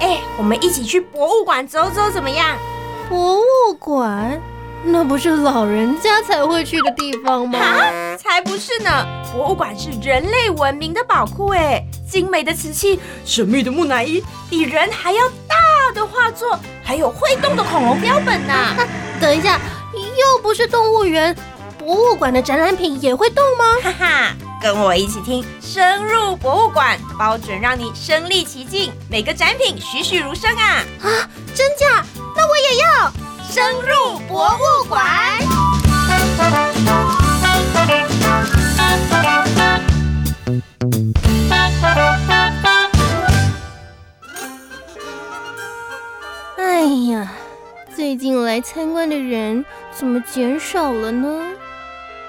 哎，我们一起去博物馆走走，怎么样？博物馆？那不是老人家才会去的地方吗？才不是呢！博物馆是人类文明的宝库，哎，精美的瓷器、神秘的木乃伊、比人还要大的画作，还有会动的恐龙标本呢。等一下，又不是动物园，博物馆的展览品也会动吗？哈哈，跟我一起听，深入博物馆，保准让你身临其境，每个展品栩栩如生啊！啊，真假？那我也要。深入博物馆。哎呀，最近来参观的人怎么减少了呢？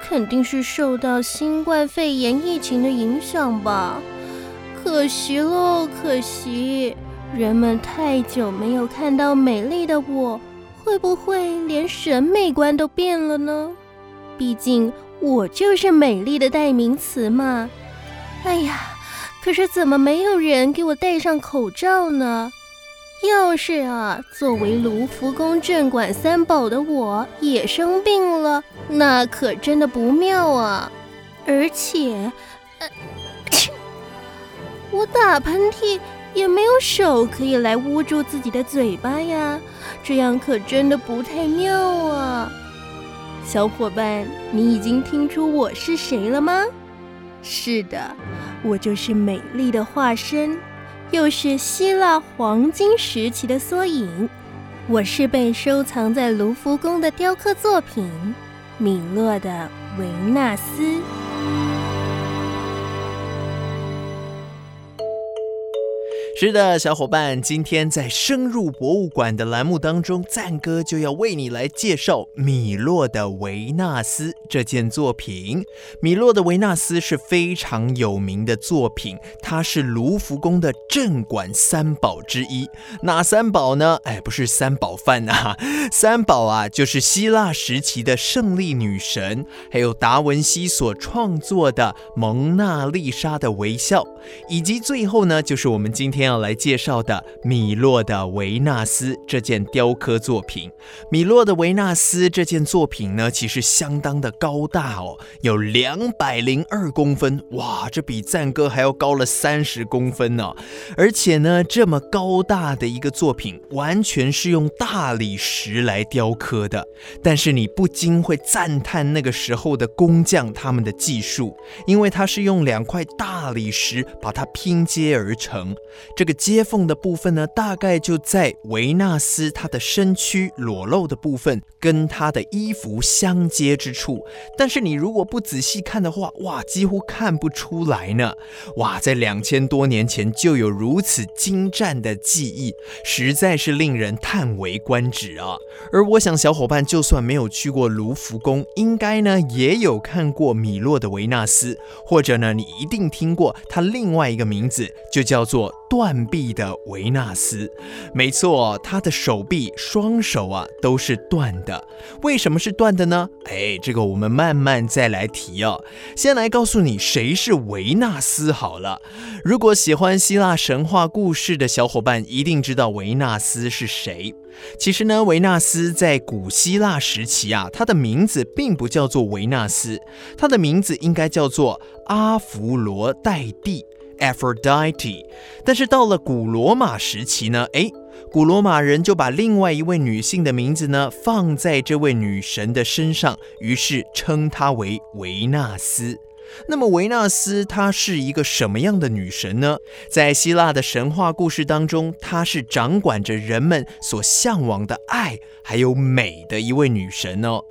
肯定是受到新冠肺炎疫情的影响吧。可惜喽，可惜，人们太久没有看到美丽的我。会不会连审美观都变了呢？毕竟我就是美丽的代名词嘛。哎呀，可是怎么没有人给我戴上口罩呢？要是啊，作为卢浮宫镇馆三宝的我也生病了，那可真的不妙啊！而且，我打喷嚏也没有手可以来捂住自己的嘴巴呀。这样可真的不太妙啊！小伙伴，你已经听出我是谁了吗？是的，我就是美丽的化身，又是希腊黄金时期的缩影。我是被收藏在卢浮宫的雕刻作品——米洛的维纳斯。是的，小伙伴，今天在深入博物馆的栏目当中，赞哥就要为你来介绍米洛的维纳斯这件作品。米洛的维纳斯是非常有名的作品，它是卢浮宫的镇馆三宝之一。哪三宝呢？哎，不是三宝饭啊，三宝啊，就是希腊时期的胜利女神，还有达文西所创作的《蒙娜丽莎的微笑》，以及最后呢，就是我们今天。要来介绍的米洛的维纳斯这件雕刻作品。米洛的维纳斯这件作品呢，其实相当的高大哦，有两百零二公分，哇，这比赞哥还要高了三十公分呢。而且呢，这么高大的一个作品，完全是用大理石来雕刻的。但是你不禁会赞叹那个时候的工匠他们的技术，因为它是用两块大理石把它拼接而成。这个接缝的部分呢，大概就在维纳斯她的身躯裸露的部分跟她的衣服相接之处。但是你如果不仔细看的话，哇，几乎看不出来呢。哇，在两千多年前就有如此精湛的技艺，实在是令人叹为观止啊。而我想，小伙伴就算没有去过卢浮宫，应该呢也有看过米洛的维纳斯，或者呢你一定听过他另外一个名字，就叫做。断臂的维纳斯，没错，他的手臂、双手啊都是断的。为什么是断的呢？哎，这个我们慢慢再来提哦。先来告诉你谁是维纳斯好了。如果喜欢希腊神话故事的小伙伴，一定知道维纳斯是谁。其实呢，维纳斯在古希腊时期啊，他的名字并不叫做维纳斯，他的名字应该叫做阿弗罗代蒂。Aphrodite，但是到了古罗马时期呢，诶，古罗马人就把另外一位女性的名字呢放在这位女神的身上，于是称她为维纳斯。那么维纳斯她是一个什么样的女神呢？在希腊的神话故事当中，她是掌管着人们所向往的爱还有美的一位女神哦。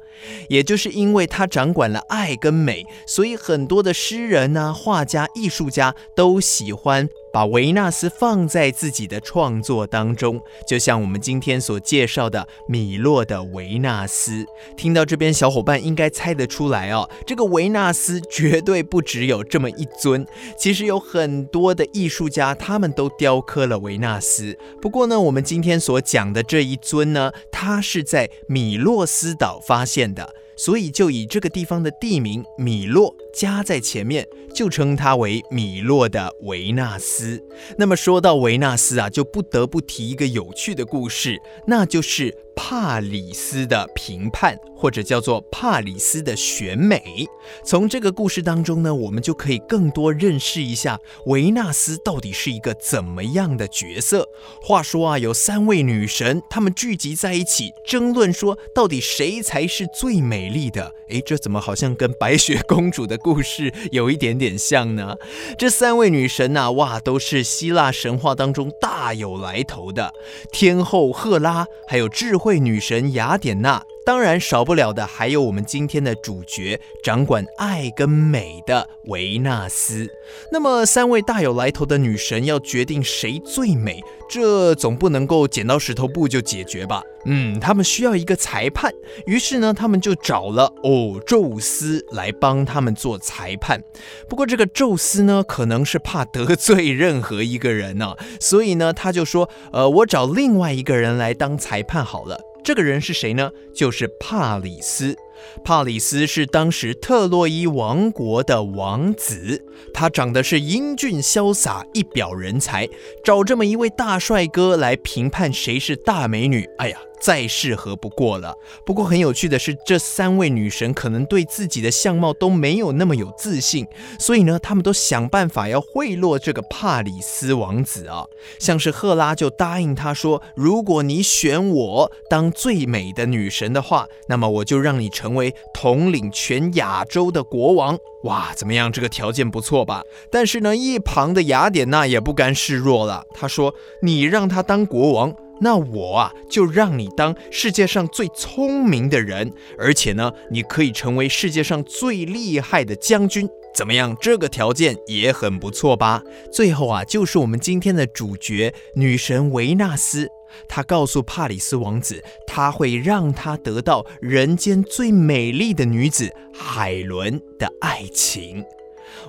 也就是因为她掌管了爱跟美，所以很多的诗人啊、画家、艺术家都喜欢。把维纳斯放在自己的创作当中，就像我们今天所介绍的米洛的维纳斯。听到这边，小伙伴应该猜得出来哦，这个维纳斯绝对不只有这么一尊，其实有很多的艺术家他们都雕刻了维纳斯。不过呢，我们今天所讲的这一尊呢，它是在米洛斯岛发现的。所以就以这个地方的地名米洛加在前面，就称它为米洛的维纳斯。那么说到维纳斯啊，就不得不提一个有趣的故事，那就是帕里斯的评判，或者叫做帕里斯的选美。从这个故事当中呢，我们就可以更多认识一下维纳斯到底是一个怎么样的角色。话说啊，有三位女神，她们聚集在一起，争论说到底谁才是最美丽的。诶，这怎么好像跟白雪公主的故事有一点点像呢？这三位女神呐，哇，都是希腊神话当中大有来头的天后赫拉，还有智慧女神雅典娜。当然少不了的还有我们今天的主角，掌管爱跟美的维纳斯。那么三位大有来头的女神要决定谁最美，这总不能够剪刀石头布就解决吧？嗯，他们需要一个裁判。于是呢，他们就找了哦宙斯来帮他们做裁判。不过这个宙斯呢，可能是怕得罪任何一个人呢，所以呢，他就说，呃，我找另外一个人来当裁判好了。这个人是谁呢？就是帕里斯。帕里斯是当时特洛伊王国的王子，他长得是英俊潇洒，一表人才。找这么一位大帅哥来评判谁是大美女，哎呀！再适合不过了。不过很有趣的是，这三位女神可能对自己的相貌都没有那么有自信，所以呢，她们都想办法要贿赂这个帕里斯王子啊。像是赫拉就答应他说：“如果你选我当最美的女神的话，那么我就让你成为统领全亚洲的国王。”哇，怎么样？这个条件不错吧？但是呢，一旁的雅典娜也不甘示弱了，她说：“你让他当国王。”那我啊，就让你当世界上最聪明的人，而且呢，你可以成为世界上最厉害的将军，怎么样？这个条件也很不错吧？最后啊，就是我们今天的主角女神维纳斯，她告诉帕里斯王子，她会让他得到人间最美丽的女子海伦的爱情。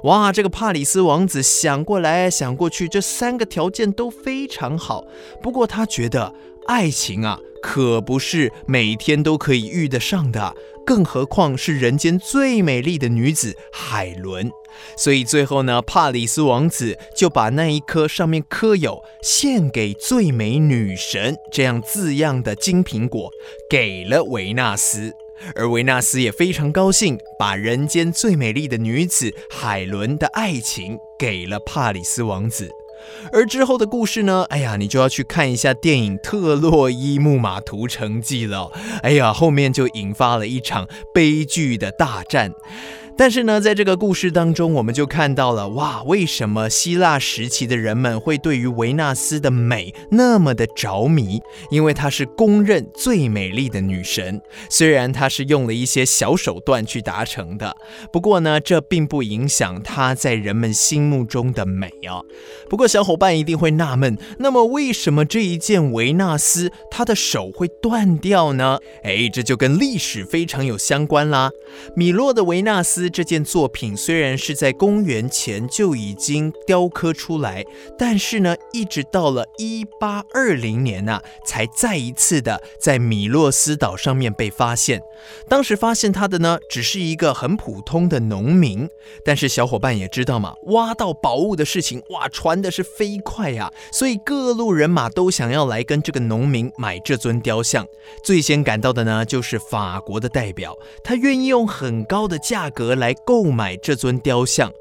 哇，这个帕里斯王子想过来想过去，这三个条件都非常好。不过他觉得爱情啊，可不是每天都可以遇得上的，更何况是人间最美丽的女子海伦。所以最后呢，帕里斯王子就把那一颗上面刻有“献给最美女神”这样字样的金苹果给了维纳斯。而维纳斯也非常高兴，把人间最美丽的女子海伦的爱情给了帕里斯王子。而之后的故事呢？哎呀，你就要去看一下电影《特洛伊木马屠城记》了。哎呀，后面就引发了一场悲剧的大战。但是呢，在这个故事当中，我们就看到了哇，为什么希腊时期的人们会对于维纳斯的美那么的着迷？因为她是公认最美丽的女神。虽然她是用了一些小手段去达成的，不过呢，这并不影响她在人们心目中的美啊。不过小伙伴一定会纳闷，那么为什么这一件维纳斯她的手会断掉呢？哎，这就跟历史非常有相关啦。米洛的维纳斯。这件作品虽然是在公元前就已经雕刻出来，但是呢，一直到了一八二零年呐，才再一次的在米洛斯岛上面被发现。当时发现它的呢，只是一个很普通的农民。但是小伙伴也知道嘛，挖到宝物的事情哇，传的是飞快呀，所以各路人马都想要来跟这个农民买这尊雕像。最先赶到的呢，就是法国的代表，他愿意用很高的价格。来购买这尊雕像，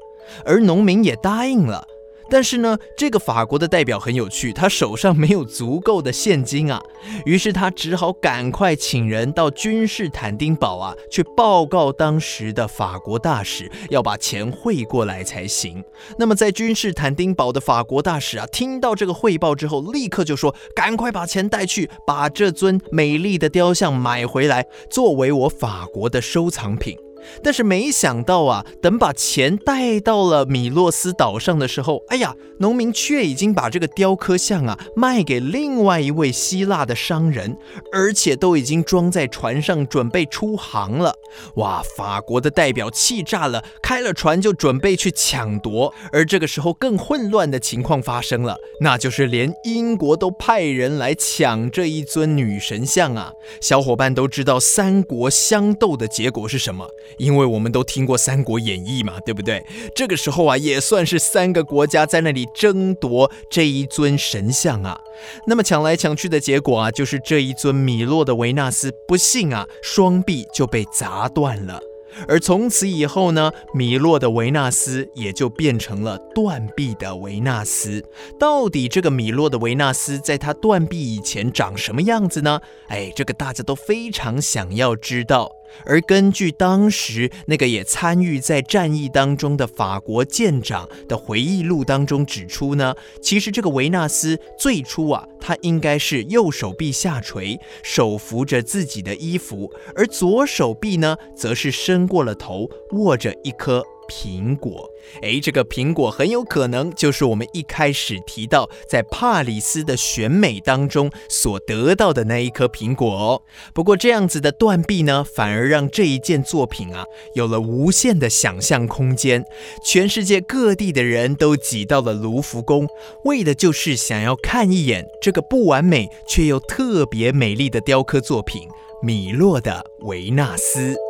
而农民也答应了。但是呢，这个法国的代表很有趣，他手上没有足够的现金啊，于是他只好赶快请人到君士坦丁堡啊，去报告当时的法国大使，要把钱汇过来才行。那么在君士坦丁堡的法国大使啊，听到这个汇报之后，立刻就说：“赶快把钱带去，把这尊美丽的雕像买回来，作为我法国的收藏品。”但是没想到啊，等把钱带到了米洛斯岛上的时候，哎呀，农民却已经把这个雕刻像啊卖给另外一位希腊的商人，而且都已经装在船上准备出航了。哇，法国的代表气炸了，开了船就准备去抢夺。而这个时候，更混乱的情况发生了，那就是连英国都派人来抢这一尊女神像啊！小伙伴都知道三国相斗的结果是什么，因为我们都听过《三国演义》嘛，对不对？这个时候啊，也算是三个国家在那里争夺这一尊神像啊。那么抢来抢去的结果啊，就是这一尊米洛的维纳斯，不幸啊，双臂就被砸断了。而从此以后呢，米洛的维纳斯也就变成了断臂的维纳斯。到底这个米洛的维纳斯在他断臂以前长什么样子呢？哎，这个大家都非常想要知道。而根据当时那个也参与在战役当中的法国舰长的回忆录当中指出呢，其实这个维纳斯最初啊，他应该是右手臂下垂，手扶着自己的衣服，而左手臂呢，则是伸过了头，握着一颗。苹果，哎，这个苹果很有可能就是我们一开始提到在帕里斯的选美当中所得到的那一颗苹果哦。不过这样子的断臂呢，反而让这一件作品啊有了无限的想象空间。全世界各地的人都挤到了卢浮宫，为的就是想要看一眼这个不完美却又特别美丽的雕刻作品——米洛的维纳斯。